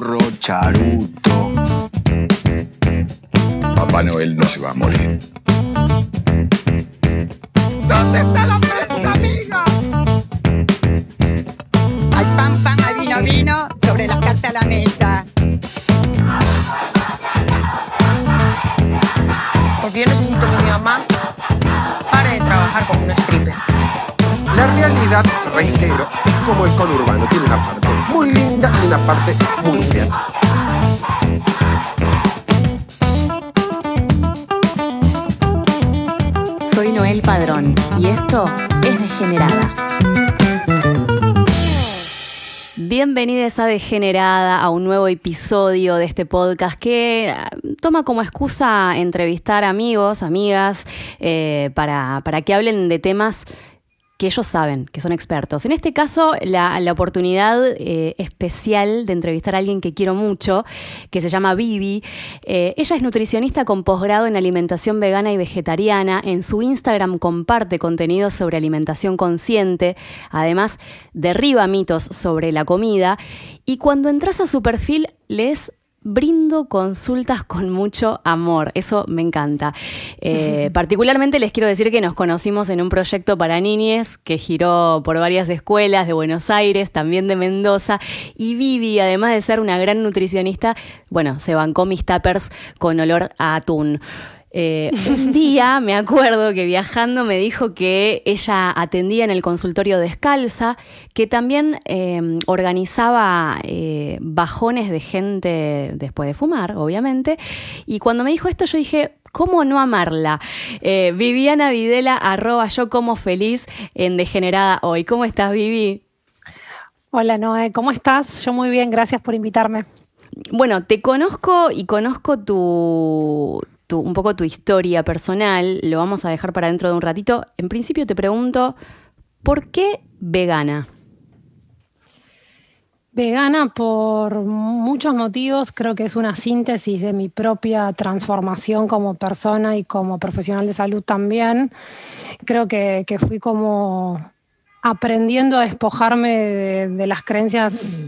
burro charuto. Papá Noel no se va a morir. ¿Dónde está la prensa, amiga? Hay pan, pan, hay vino, vino, sobre las cartas a la mesa. Porque yo necesito que mi mamá pare de trabajar como una stripper. La realidad, reitero, como el conurbano. Tiene una parte muy linda y una parte muy fea. Soy Noel Padrón y esto es Degenerada. Bienvenidos a Degenerada, a un nuevo episodio de este podcast que ah, toma como excusa entrevistar amigos, amigas, eh, para, para que hablen de temas que ellos saben, que son expertos. En este caso, la, la oportunidad eh, especial de entrevistar a alguien que quiero mucho, que se llama Vivi. Eh, ella es nutricionista con posgrado en alimentación vegana y vegetariana. En su Instagram comparte contenido sobre alimentación consciente. Además, derriba mitos sobre la comida. Y cuando entras a su perfil, lees brindo consultas con mucho amor. Eso me encanta. Eh, particularmente les quiero decir que nos conocimos en un proyecto para niñes que giró por varias escuelas de Buenos Aires, también de Mendoza. Y Vivi, además de ser una gran nutricionista, bueno, se bancó mis tuppers con olor a atún. Eh, un día me acuerdo que viajando me dijo que ella atendía en el consultorio descalza, que también eh, organizaba eh, bajones de gente después de fumar, obviamente. Y cuando me dijo esto yo dije, ¿cómo no amarla? Eh, Viviana Videla, arroba yo como feliz en Degenerada Hoy. ¿Cómo estás, Vivi? Hola Noé, ¿cómo estás? Yo muy bien, gracias por invitarme. Bueno, te conozco y conozco tu, un poco tu historia personal, lo vamos a dejar para dentro de un ratito. En principio te pregunto, ¿por qué vegana? Vegana por muchos motivos, creo que es una síntesis de mi propia transformación como persona y como profesional de salud también. Creo que, que fui como aprendiendo a despojarme de, de las creencias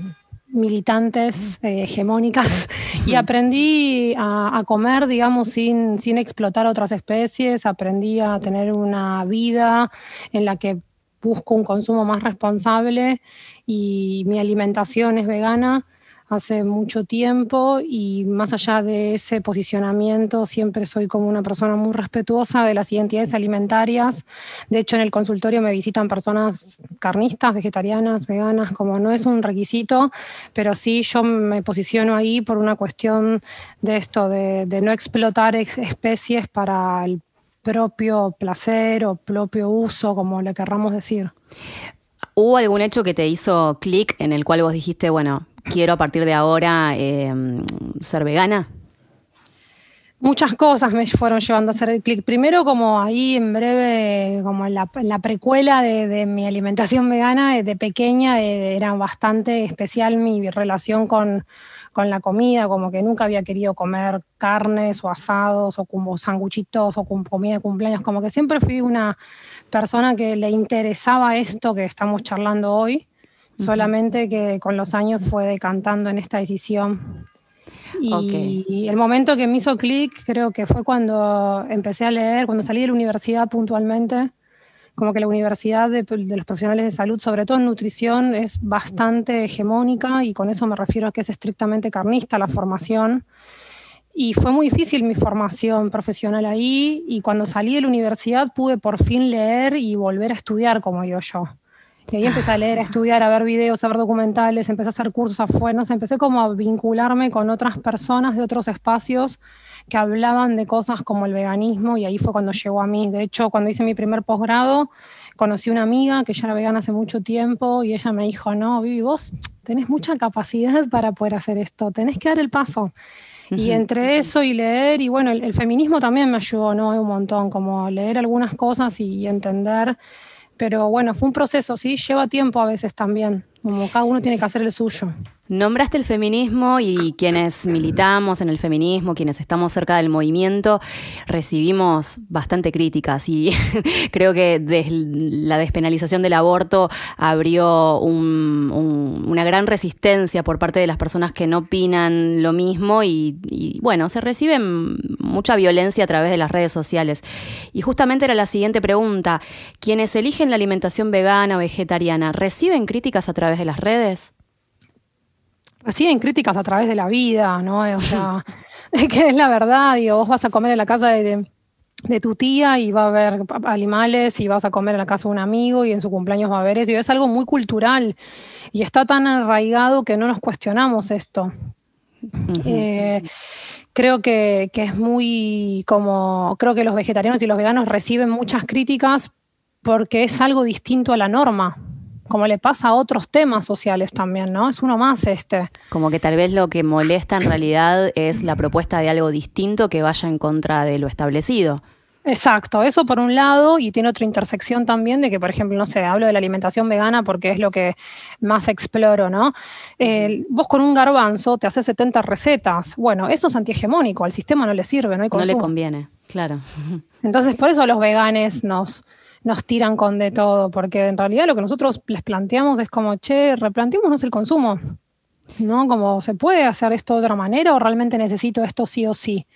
militantes eh, hegemónicas y aprendí a, a comer, digamos, sin, sin explotar otras especies, aprendí a tener una vida en la que busco un consumo más responsable y mi alimentación es vegana hace mucho tiempo y más allá de ese posicionamiento siempre soy como una persona muy respetuosa de las identidades alimentarias. De hecho, en el consultorio me visitan personas carnistas, vegetarianas, veganas, como no es un requisito, pero sí yo me posiciono ahí por una cuestión de esto, de, de no explotar ex- especies para el propio placer o propio uso, como le querramos decir. ¿Hubo algún hecho que te hizo clic en el cual vos dijiste, bueno, quiero a partir de ahora eh, ser vegana? Muchas cosas me fueron llevando a hacer el clic. Primero, como ahí en breve, como en la, precuela de, mi alimentación vegana, de pequeña eh, era bastante especial mi relación con, con la comida, como que nunca había querido comer carnes o asados o como sanguchitos o con comida de cumpleaños, como que siempre fui una persona que le interesaba esto que estamos charlando hoy, solamente que con los años fue decantando en esta decisión. Y el momento que me hizo clic creo que fue cuando empecé a leer, cuando salí de la universidad puntualmente, como que la universidad de, de los profesionales de salud, sobre todo en nutrición, es bastante hegemónica y con eso me refiero a que es estrictamente carnista la formación. Y fue muy difícil mi formación profesional ahí y cuando salí de la universidad pude por fin leer y volver a estudiar como digo yo. Y ahí empecé a leer, a estudiar, a ver videos, a ver documentales, empecé a hacer cursos afuera, no sé, empecé como a vincularme con otras personas de otros espacios que hablaban de cosas como el veganismo y ahí fue cuando llegó a mí. De hecho, cuando hice mi primer posgrado, conocí una amiga que ya era vegana hace mucho tiempo y ella me dijo, no, Vivi, vos tenés mucha capacidad para poder hacer esto, tenés que dar el paso. Y entre eso y leer, y bueno, el, el feminismo también me ayudó, ¿no? Un montón, como leer algunas cosas y entender pero bueno, fue un proceso, sí, lleva tiempo a veces también. Como cada uno tiene que hacer el suyo. Nombraste el feminismo y quienes militamos en el feminismo, quienes estamos cerca del movimiento, recibimos bastante críticas y creo que la despenalización del aborto abrió una gran resistencia por parte de las personas que no opinan lo mismo y, y bueno, se recibe mucha violencia a través de las redes sociales. Y justamente era la siguiente pregunta, ¿quienes eligen la alimentación vegana o vegetariana reciben críticas a través de las redes? reciben críticas a través de la vida, ¿no? O sea, que es la verdad, digo, vos vas a comer en la casa de, tu tía y va a haber animales y vas a comer en la casa de un amigo y en su cumpleaños va a haber eso, y es algo muy cultural y está tan arraigado que no nos cuestionamos esto. Eh, creo que, que es muy como, creo que los vegetarianos y los veganos reciben muchas críticas porque es algo distinto a la norma como le pasa a otros temas sociales también, ¿no? Es uno más este. Como que tal vez lo que molesta en realidad es la propuesta de algo distinto que vaya en contra de lo establecido. Exacto, eso por un lado, y tiene otra intersección también de que, por ejemplo, no sé, hablo de la alimentación vegana porque es lo que más exploro, ¿no? vos con un garbanzo te haces 70 recetas. Bueno, eso es antihegemónico, al sistema no le sirve, no hay No le conviene, claro. Entonces, por eso los veganes nos, nos tiran con de todo, porque en realidad lo que nosotros les planteamos es como, che, replanteémonos el consumo, ¿no? Como, ¿se puede hacer esto de otra manera o realmente necesito esto sí o sí?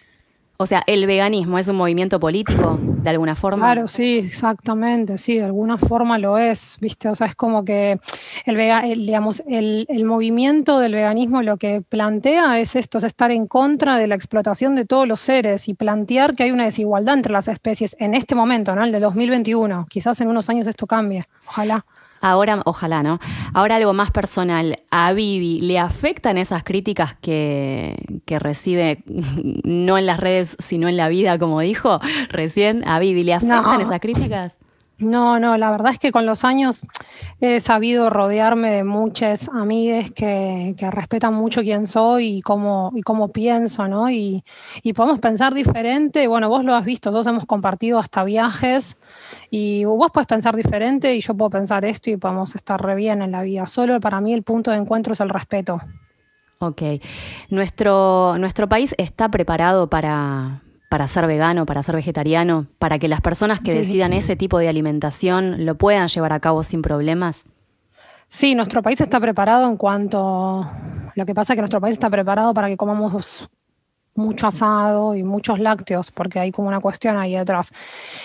O sea, ¿el veganismo es un movimiento político de alguna forma? Claro, sí, exactamente, sí, de alguna forma lo es, ¿viste? O sea, es como que el, digamos, el, movimiento del veganismo lo que plantea es esto, es estar en contra de la explotación de todos los seres y plantear que hay una desigualdad entre las especies en este momento, ¿no? El de 2021. Quizás en unos años esto cambie, ojalá. Ahora, ojalá, ¿no? Ahora algo más personal. ¿A Vivi le afectan esas críticas que, recibe, no en las redes, sino en la vida, como dijo recién? ¿A Vivi le afectan esas críticas? No, no, la verdad es que con los años he sabido rodearme de muchas amigas que, respetan mucho quién soy y cómo, y cómo pienso, ¿no? Y, y, podemos pensar diferente. Bueno, vos lo has visto, todos hemos compartido hasta viajes y vos puedes pensar diferente y yo puedo pensar esto y podemos estar re bien en la vida. Solo para mí el punto de encuentro es el respeto. Ok. Nuestro, nuestro país está preparado para, para ser vegano, para ser vegetariano, para que las personas que decidan ese tipo de alimentación lo puedan llevar a cabo sin problemas? Sí, nuestro país está preparado en cuanto... Lo que pasa es que nuestro país está preparado para que comamos mucho asado y muchos lácteos, porque hay como una cuestión ahí detrás.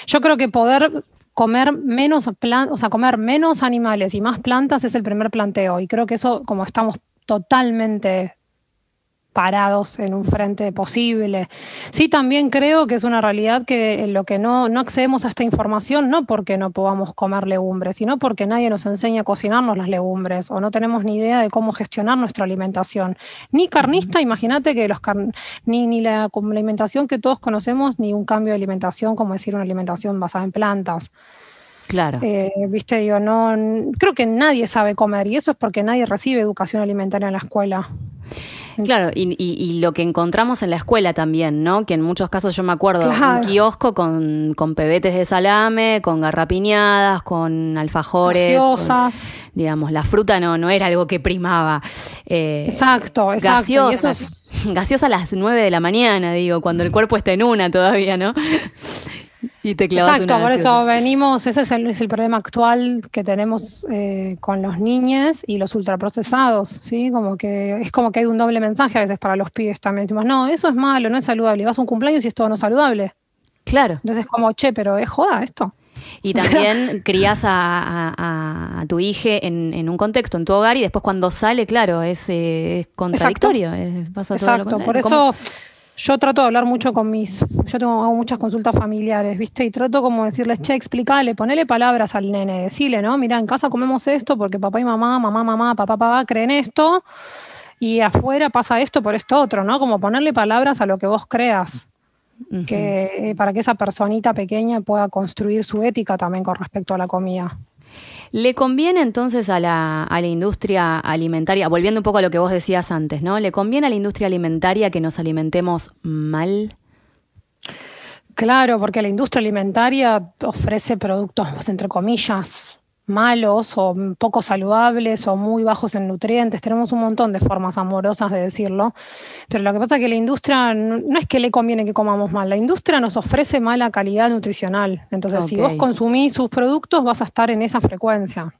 Yo creo que poder comer menos o sea, comer menos animales y más plantas es el primer planteo. Y creo que eso, como estamos totalmente parados en un frente posible. Sí, también creo que es una realidad que en lo que no, no accedemos a esta información, no porque no podamos comer legumbres, sino porque nadie nos enseña a cocinarnos las legumbres o no tenemos ni idea de cómo gestionar nuestra alimentación. Ni carnista, imagínate que los ni, ni la, alimentación que todos conocemos, ni un cambio de alimentación, como decir una alimentación basada en plantas. Claro. Eh, viste, yo no creo que nadie sabe comer y eso es porque nadie recibe educación alimentaria en la escuela. Claro, y, lo que encontramos en la escuela también, ¿no? Que en muchos casos yo me acuerdo, un kiosco con, con, pebetes de salame, con garrapiñadas, con alfajores. digamos, la fruta no, no era algo que primaba. Eh, exacto, exacto. Gaseosa, gaseosa a las 9 de la mañana, digo, cuando el cuerpo está en una todavía, ¿no? Y te Exacto, por eso venimos, ese es el, es el, problema actual que tenemos eh, con los niños y los ultraprocesados, ¿sí? Como que es como que hay un doble mensaje a veces para los pibes también. no, eso es malo, no es saludable. Vas a un cumpleaños y es todo no saludable. Claro. Entonces, como, che, pero es joda esto. Y también crías a, tu hija en, un contexto, en tu hogar, y después cuando sale, claro, es, eh, contradictorio. Exacto, por eso yo trato de hablar mucho con mis, yo tengo hago muchas consultas familiares, ¿viste? Y trato como decirles, che, explícale, ponele palabras al nene, decirle, ¿no? Mira, en casa comemos esto porque papá y mamá, mamá, mamá, papá, papá creen esto y afuera pasa esto por esto otro, ¿no? Como ponerle palabras a lo que vos creas. que, eh, para que esa personita pequeña pueda construir su ética también con respecto a la comida. ¿Le conviene entonces a la, industria alimentaria, volviendo un poco a lo que vos decías antes, ¿no? ¿Le conviene a la industria alimentaria que nos alimentemos mal? Claro, porque la industria alimentaria ofrece productos, entre comillas, malos o poco saludables o muy bajos en nutrientes. Tenemos un montón de formas amorosas de decirlo. Pero lo que pasa es que la industria no, no es que le conviene que comamos mal, la industria nos ofrece mala calidad nutricional. Entonces, si vos consumís sus productos, vas a estar en esa frecuencia.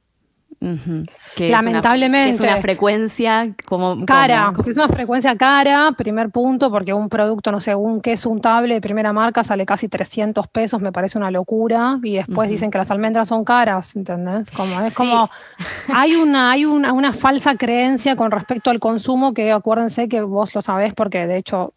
Que es una- Lamentablemente. que es una frecuencia como. Cara, como- es una frecuencia cara, primer punto, porque un producto, no sé, un queso untable de primera marca sale casi 300 pesos, me parece una locura, y después dicen que las almendras son caras, ¿entendés? Como, es Sí. como, hay, una, hay una, una falsa creencia con respecto al consumo que acuérdense que vos lo sabés porque de hecho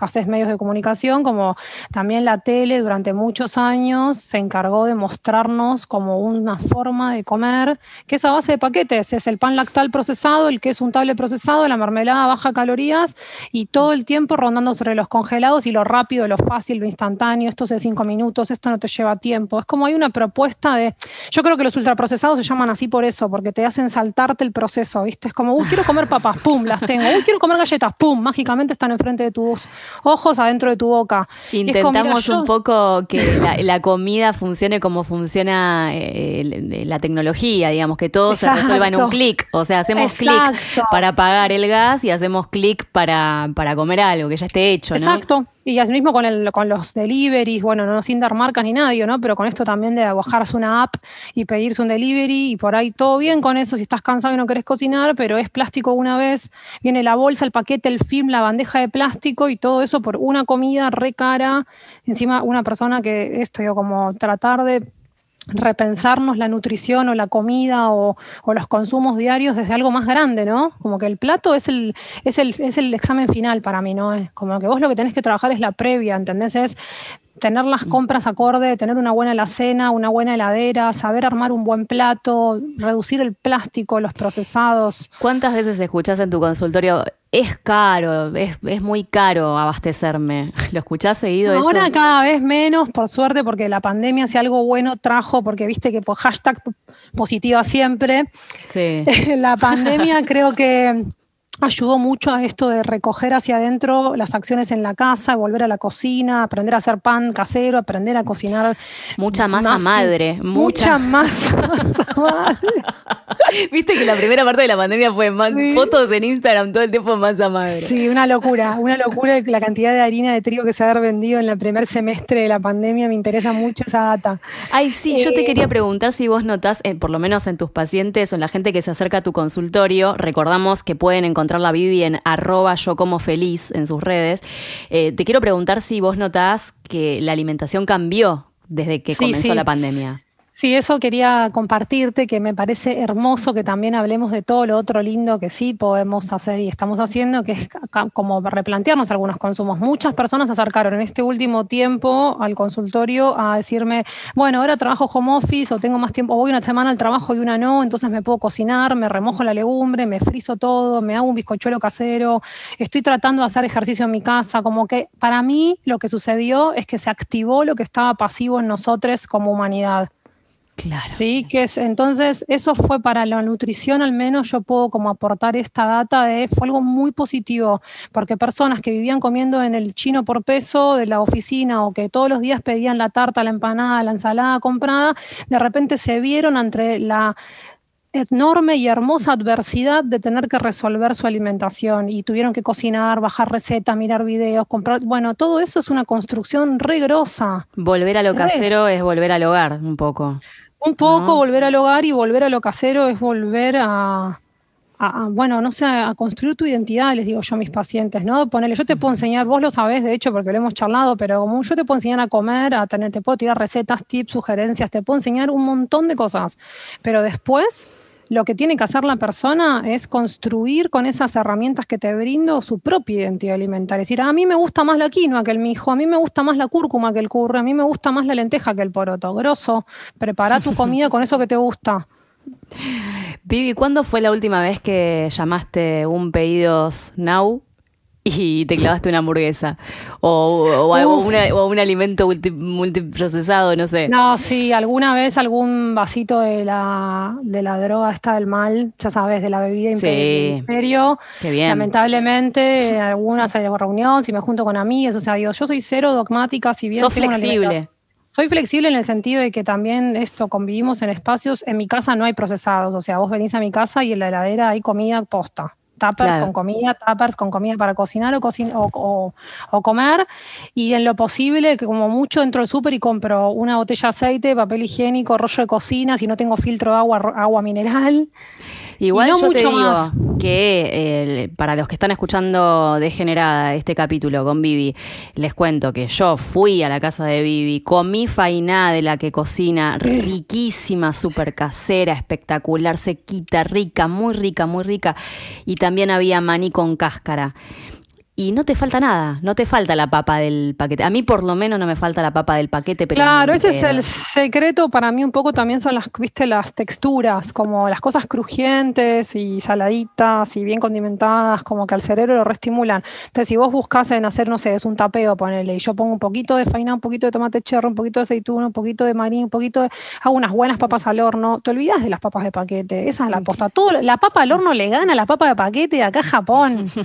haces medios de comunicación, como también la tele durante muchos años se encargó de mostrarnos como una forma de comer que es a base de paquetes, es el pan lactal procesado, el queso untable procesado, la mermelada baja calorías y todo el tiempo rondando sobre los congelados y lo rápido, lo fácil, lo instantáneo, esto es de cinco minutos, esto no te lleva tiempo. Es como hay una propuesta de, yo creo que los ultraprocesados se llaman así por eso, porque te hacen saltarte el proceso, ¿viste? Es como, uy, quiero comer papas, pum, las tengo, uy, quiero comer galletas, pum, mágicamente están enfrente de tus ojos, adentro de tu boca. Como, Intentamos yo- un poco que la, la comida funcione como funciona eh, la tecnología, digamos, que todo se resuelva en un clic. O sea, hacemos clic para pagar el gas y hacemos clic para, para comer algo que ya esté hecho, ¿no? Exacto. Y así mismo con, el, con los deliveries, bueno, no sin dar marcas ni nadie, ¿no? Pero con esto también de bajarse una app y pedirse un delivery y por ahí todo bien con eso si estás cansado y no querés cocinar, pero es plástico una vez, viene la bolsa, el paquete, el film, la bandeja de plástico y todo eso por una comida re cara. Encima una persona que esto, yo como tratar de repensarnos la nutrición o la comida o, o los consumos diarios desde algo más grande, ¿no? Como que el plato es el, es el, es el examen final para mí, ¿no? Es como que vos lo que tenés que trabajar es la previa, ¿entendés? Es tener las compras acorde, tener una buena alacena, una buena heladera, saber armar un buen plato, reducir el plástico, los procesados. ¿Cuántas veces escuchás en tu consultorio? Es caro, es, es muy caro abastecerme. ¿Lo escuchás seguido Ahora eso? cada vez menos, por suerte, porque la pandemia si algo bueno trajo, porque viste que por hashtag positiva siempre, Sí. la pandemia creo que ayudó mucho a esto de recoger hacia adentro las acciones en la casa, volver a la cocina, aprender a hacer pan casero, aprender a cocinar. Mucha masa muffins. madre, Mucha, mucha. masa, masa madre. Viste que la primera parte de la pandemia fue Sí. fotos en Instagram todo el tiempo masa madre. Sí, una locura, una locura la cantidad de harina de trigo que se ha vendido en el primer semestre de la pandemia. Me interesa mucho esa data. Ay, sí, yo te Eh, quería preguntar si vos notás, eh, por lo menos en tus pacientes o en la gente que se acerca a tu consultorio, recordamos que pueden encontrar la Vivi en arroba yo como feliz en sus redes. Eh, te quiero preguntar si vos notás que la alimentación cambió desde que Sí, comenzó sí. la pandemia. Sí, eso quería compartirte, que me parece hermoso que también hablemos de todo lo otro lindo que sí podemos hacer y estamos haciendo, que es como replantearnos algunos consumos. Muchas personas se acercaron en este último tiempo al consultorio a decirme, bueno, ahora trabajo home office o tengo más tiempo, voy una semana al trabajo y una no, entonces me puedo cocinar, me remojo la legumbre, me frizo todo, me hago un bizcochuelo casero, estoy tratando de hacer ejercicio en mi casa, como que para mí lo que sucedió es que se activó lo que estaba pasivo en nosotros como humanidad. Claro. Sí, que es, entonces eso fue para la nutrición, al menos yo puedo como aportar esta data de, fue algo muy positivo, porque personas que vivían comiendo en el chino por peso de la oficina o que todos los días pedían la tarta, la empanada, la ensalada comprada, de repente se vieron ante la enorme y hermosa adversidad de tener que resolver su alimentación y tuvieron que cocinar, bajar recetas, mirar videos, comprar, bueno, todo eso es una construcción re grosa. Volver a lo Re. casero es volver al hogar un poco. Un poco ¿no? volver al hogar y volver a lo casero es volver a, a- a, bueno, no sé, a construir tu identidad, les digo yo a mis pacientes, ¿no? Ponele, yo te puedo enseñar, vos lo sabés de hecho porque lo hemos charlado, pero como yo te puedo enseñar a comer, a tener, te puedo tirar recetas, tips, sugerencias, te puedo enseñar un montón de cosas, pero después lo que tiene que hacer la persona es construir con esas herramientas que te brindo su propia identidad alimentaria. Es decir, a mí me gusta más la quinoa que el mijo, a mí me gusta más la cúrcuma que el curry, a mí me gusta más la lenteja que el poroto. Grosso, prepara tu comida con eso que te gusta. Vivi, ¿cuándo fue la última vez que llamaste un pedidos now y te clavaste una hamburguesa? O, o una- un alimento multi- multiprocesado, no sé. No, sí, alguna vez algún vasito de la, de la droga está del mal, ya sabes, de la bebida Sí. imperio. Qué bien. Lamentablemente, en algunas hay reunión, si me junto con amigas, o sea, digo, yo soy cero dogmática, si bien Sos una flexible. Soy flexible en el sentido de que también esto convivimos en espacios. En mi casa no hay procesados, o sea, vos venís a mi casa y en la heladera hay comida posta. Claro. con comida, tappers con comida para cocinar o, cocin- o, o- o comer. Y en lo posible, que como mucho entro al súper y compro una botella de aceite, papel higiénico, rollo de cocina, si no tengo filtro de agua, agua mineral. Igual no yo te digo más. que eh, para los que están escuchando Degenerada este capítulo con Vivi, les cuento que yo fui a la casa de Vivi, comí fainá de la que cocina, riquísima, súper casera, espectacular, sequita, rica, muy rica, muy rica. Y también había maní con cáscara. Y no te falta nada, no te falta la papa del paquete. A mí por lo menos no me falta la papa del paquete, pero Claro, ese es el secreto para mí un poco también son las, viste, las texturas, como las cosas crujientes y saladitas y bien condimentadas, como que al cerebro lo reestimulan. Entonces, si vos buscas en hacer, no sé, es un tapeo, ponele, y yo pongo un poquito de faina, un poquito de tomate cherry, un poquito de aceituna, un poquito de marín, un poquito de... Hago unas buenas papas al horno, te olvidas de las papas de paquete, esa es la posta. Todo, la papa al horno le gana a la papa de paquete de acá a Japón.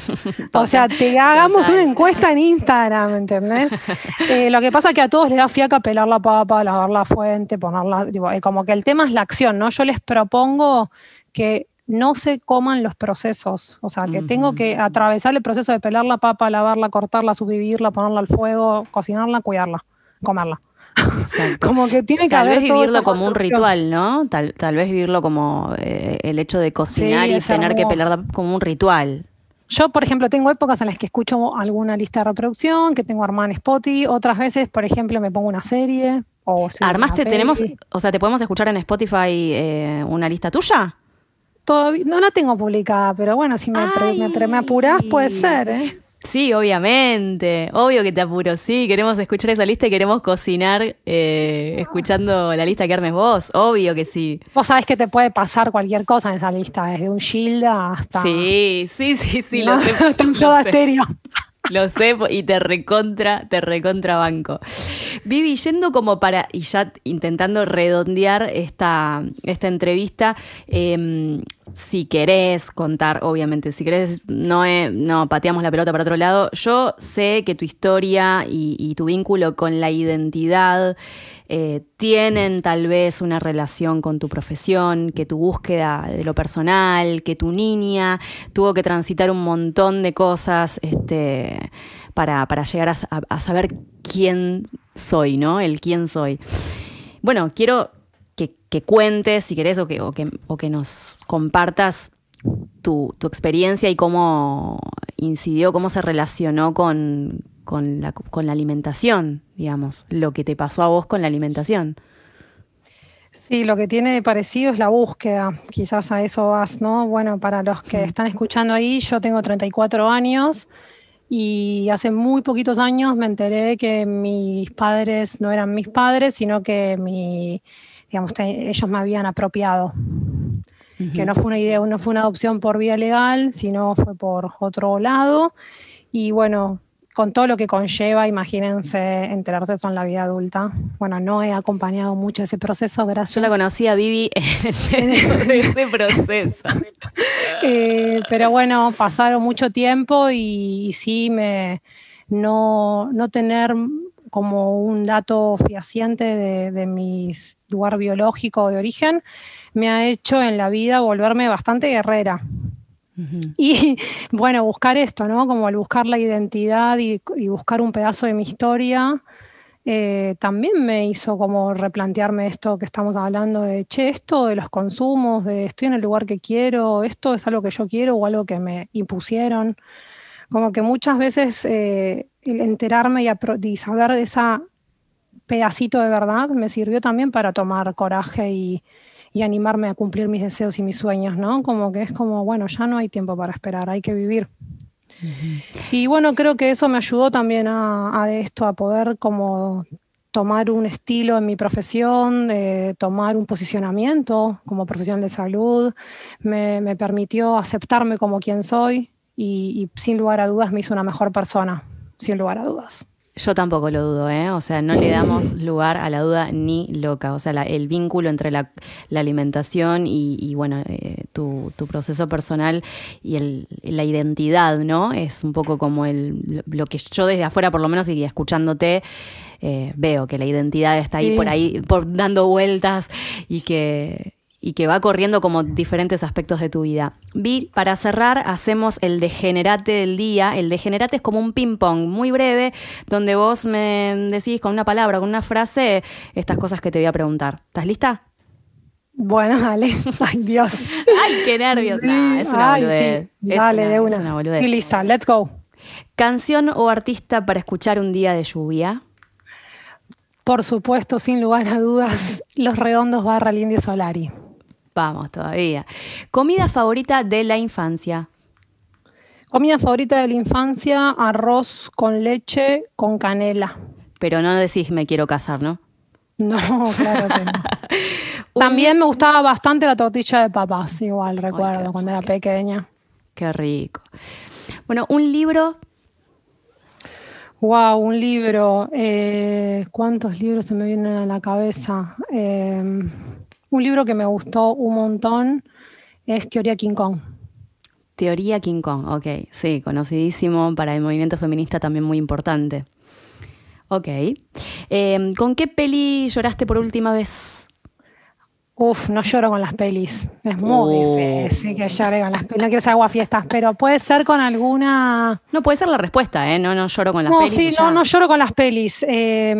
O sea, te hagamos una encuesta en Instagram, ¿entendés? Eh, lo que pasa es que a todos les da fiaca pelar la papa, lavar la fuente, ponerla, digo, eh, como que el tema es la acción, ¿no? Yo les propongo que no se coman los procesos, o sea, que tengo que atravesar el proceso de pelar la papa, lavarla, cortarla, subdividirla, ponerla al fuego, cocinarla, cuidarla, comerla. Exacto. Como que tiene que Tal haber vez vivirlo como un ritual, ¿no? Tal, tal vez vivirlo como eh, el hecho de cocinar Sí, y tener que pelarla como un ritual. Yo, por ejemplo, tengo épocas en las que escucho alguna lista de reproducción, que tengo armada en Spotify, otras veces, por ejemplo, me pongo una serie. O ¿Armaste, tenemos, o sea, te podemos escuchar en Spotify eh, una lista tuya? Todavía, no la tengo publicada, pero bueno, si me, pre- me, pre- me apurás, puede ser, ¿eh? Sí, obviamente. Obvio que te apuro, sí. Queremos escuchar esa lista y queremos cocinar eh, escuchando la lista que armes vos. Obvio que sí. Vos sabés que te puede pasar cualquier cosa en esa lista, desde un Gilda hasta. Sí, sí, sí, sí, ¿no? lo sé. hasta un Soda sé. Stereo. Lo sé y te recontra, te recontra banco. Vivi, yendo como para, y ya intentando redondear esta, esta entrevista, eh, si querés contar, obviamente, si querés, no, eh, no pateamos la pelota para otro lado. Yo sé que tu historia y, y tu vínculo con la identidad eh, tienen tal vez una relación con tu profesión, que tu búsqueda de lo personal, que tu niña tuvo que transitar un montón de cosas este, para, para llegar a, sa- a- a saber quién soy, ¿no? El quién soy. Bueno, quiero que, que cuentes, si querés, o que, o que, o que nos compartas tu, tu experiencia y cómo incidió, cómo se relacionó con, con, la, con la alimentación, digamos, lo que te pasó a vos con la alimentación. Sí, lo que tiene de parecido es la búsqueda. Quizás a eso vas, ¿no? Bueno, para los que están escuchando ahí, yo tengo 34 años y hace muy poquitos años me enteré que mis padres no eran mis padres, sino que mi, digamos, te- ellos me habían apropiado. Que no fue una idea, no fue una adopción por vía legal, sino fue por otro lado. Y bueno, con todo lo que conlleva, imagínense enterarse eso en la vida adulta. Bueno, no he acompañado mucho ese proceso, gracias. Yo la conocí a Vivi en el medio de ese proceso. Eh, pero bueno, pasaron mucho tiempo y, y sí me no, no tener como un dato fehaciente de, de mi lugar biológico de origen me ha hecho en la vida volverme bastante guerrera. Y bueno, buscar esto, ¿no? Como el buscar la identidad y, buscar un pedazo de mi historia, eh, también me hizo como replantearme esto que estamos hablando de, che, esto de los consumos, de estoy en el lugar que quiero, esto es algo que yo quiero o algo que me impusieron. Como que muchas veces eh, el enterarme y, y saber de esa pedacito de verdad me sirvió también para tomar coraje y, y animarme a cumplir mis deseos y mis sueños, ¿no? Como que es como, bueno, ya no hay tiempo para esperar, hay que vivir. Y bueno, creo que eso me ayudó también a, a esto, a poder como tomar un estilo en mi profesión, eh, tomar un posicionamiento como profesional de salud, me, me permitió aceptarme como quien soy y, y sin lugar a dudas me hizo una mejor persona, sin lugar a dudas. Yo tampoco lo dudo, ¿eh? O sea, no le damos lugar a la duda ni loca. O sea, la- el vínculo entre la, la alimentación y, y, bueno, eh, tu, tu proceso personal y el- la identidad, ¿no? Es un poco como el, lo que yo desde afuera, por lo menos, y escuchándote, eh, veo que la identidad está ahí Sí. por ahí, por dando vueltas y que, y que va corriendo como diferentes aspectos de tu vida. Vi, para cerrar, hacemos el degenerate del día. El degenerate es como un ping-pong muy breve, donde vos me decís con una palabra, con una frase, estas cosas que te voy a preguntar. ¿Estás lista? Bueno, dale. Ay, Dios. ¡Ay, qué nervios! Sí, Nah, es una ay, boludez. sí. Es Dale, una- de es una. una boludez. Estoy lista, let's go. ¿Canción o artista para escuchar un día de lluvia? Por supuesto, sin lugar a dudas, Los Redondos barra el Indio Solari. Vamos todavía. ¿Comida favorita de la infancia? Comida favorita de la infancia, arroz con leche con canela. Pero no decís me quiero casar, ¿no? No, claro que no. También me gustaba bastante la tortilla de papas, igual recuerdo cuando era pequeña. Qué rico. Bueno, un libro Wow, un libro. eh, ¿Cuántos libros se me vienen a la cabeza? Eh, un libro que me gustó un montón es Teoría King Kong. Teoría King Kong, ok, sí, conocidísimo para el movimiento feminista también muy importante. Ok. Eh, ¿Con qué peli lloraste por última vez? Uf, no lloro con las pelis. Es muy Oh. difícil que llore con las pelis. No quiero ser aguafiestas, pero puede ser con alguna. No puede ser la respuesta, ¿eh? No, no lloro con las No, pelis. sí, no, no lloro con las pelis. Eh,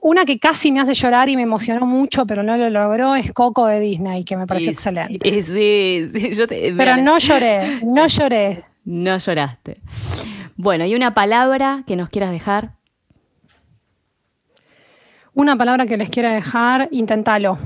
una que casi me hace llorar y me emocionó mucho, pero no lo logró, es Coco de Disney, que me pareció excelente. sí, sí, yo te- Pero no lloré, no lloré. no lloraste. Bueno, ¿y una palabra que nos quieras dejar? Una palabra que les quiera dejar, intentalo.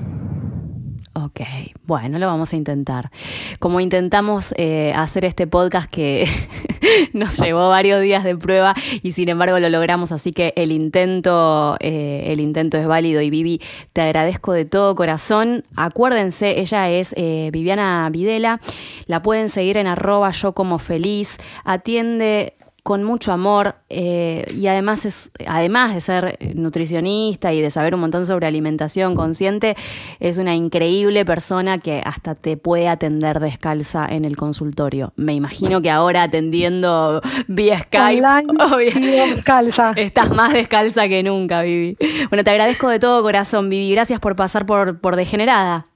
Ok, bueno, lo vamos a intentar. Como intentamos eh, hacer este podcast que nos llevó varios días de prueba y sin embargo lo logramos, así que el intento, eh, el intento es válido y Vivi, te agradezco de todo corazón. Acuérdense, ella es eh, Viviana Videla, la pueden seguir en arroba yo como feliz, atiende con mucho amor eh, y además es además de ser nutricionista y de saber un montón sobre alimentación consciente es una increíble persona que hasta te puede atender descalza en el consultorio me imagino que ahora atendiendo vía Skype descalza. estás más descalza que nunca Vivi bueno te agradezco de todo corazón Vivi gracias por pasar por por degenerada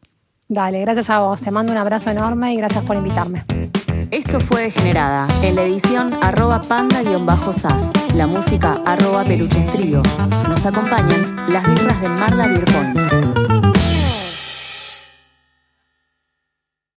Dale, gracias a vos. Te mando un abrazo enorme y gracias por invitarme. Esto fue Degenerada, en la edición arroba panda-sas, la música arroba peluchestrío. Nos acompañan las birras de Marla Beer Point.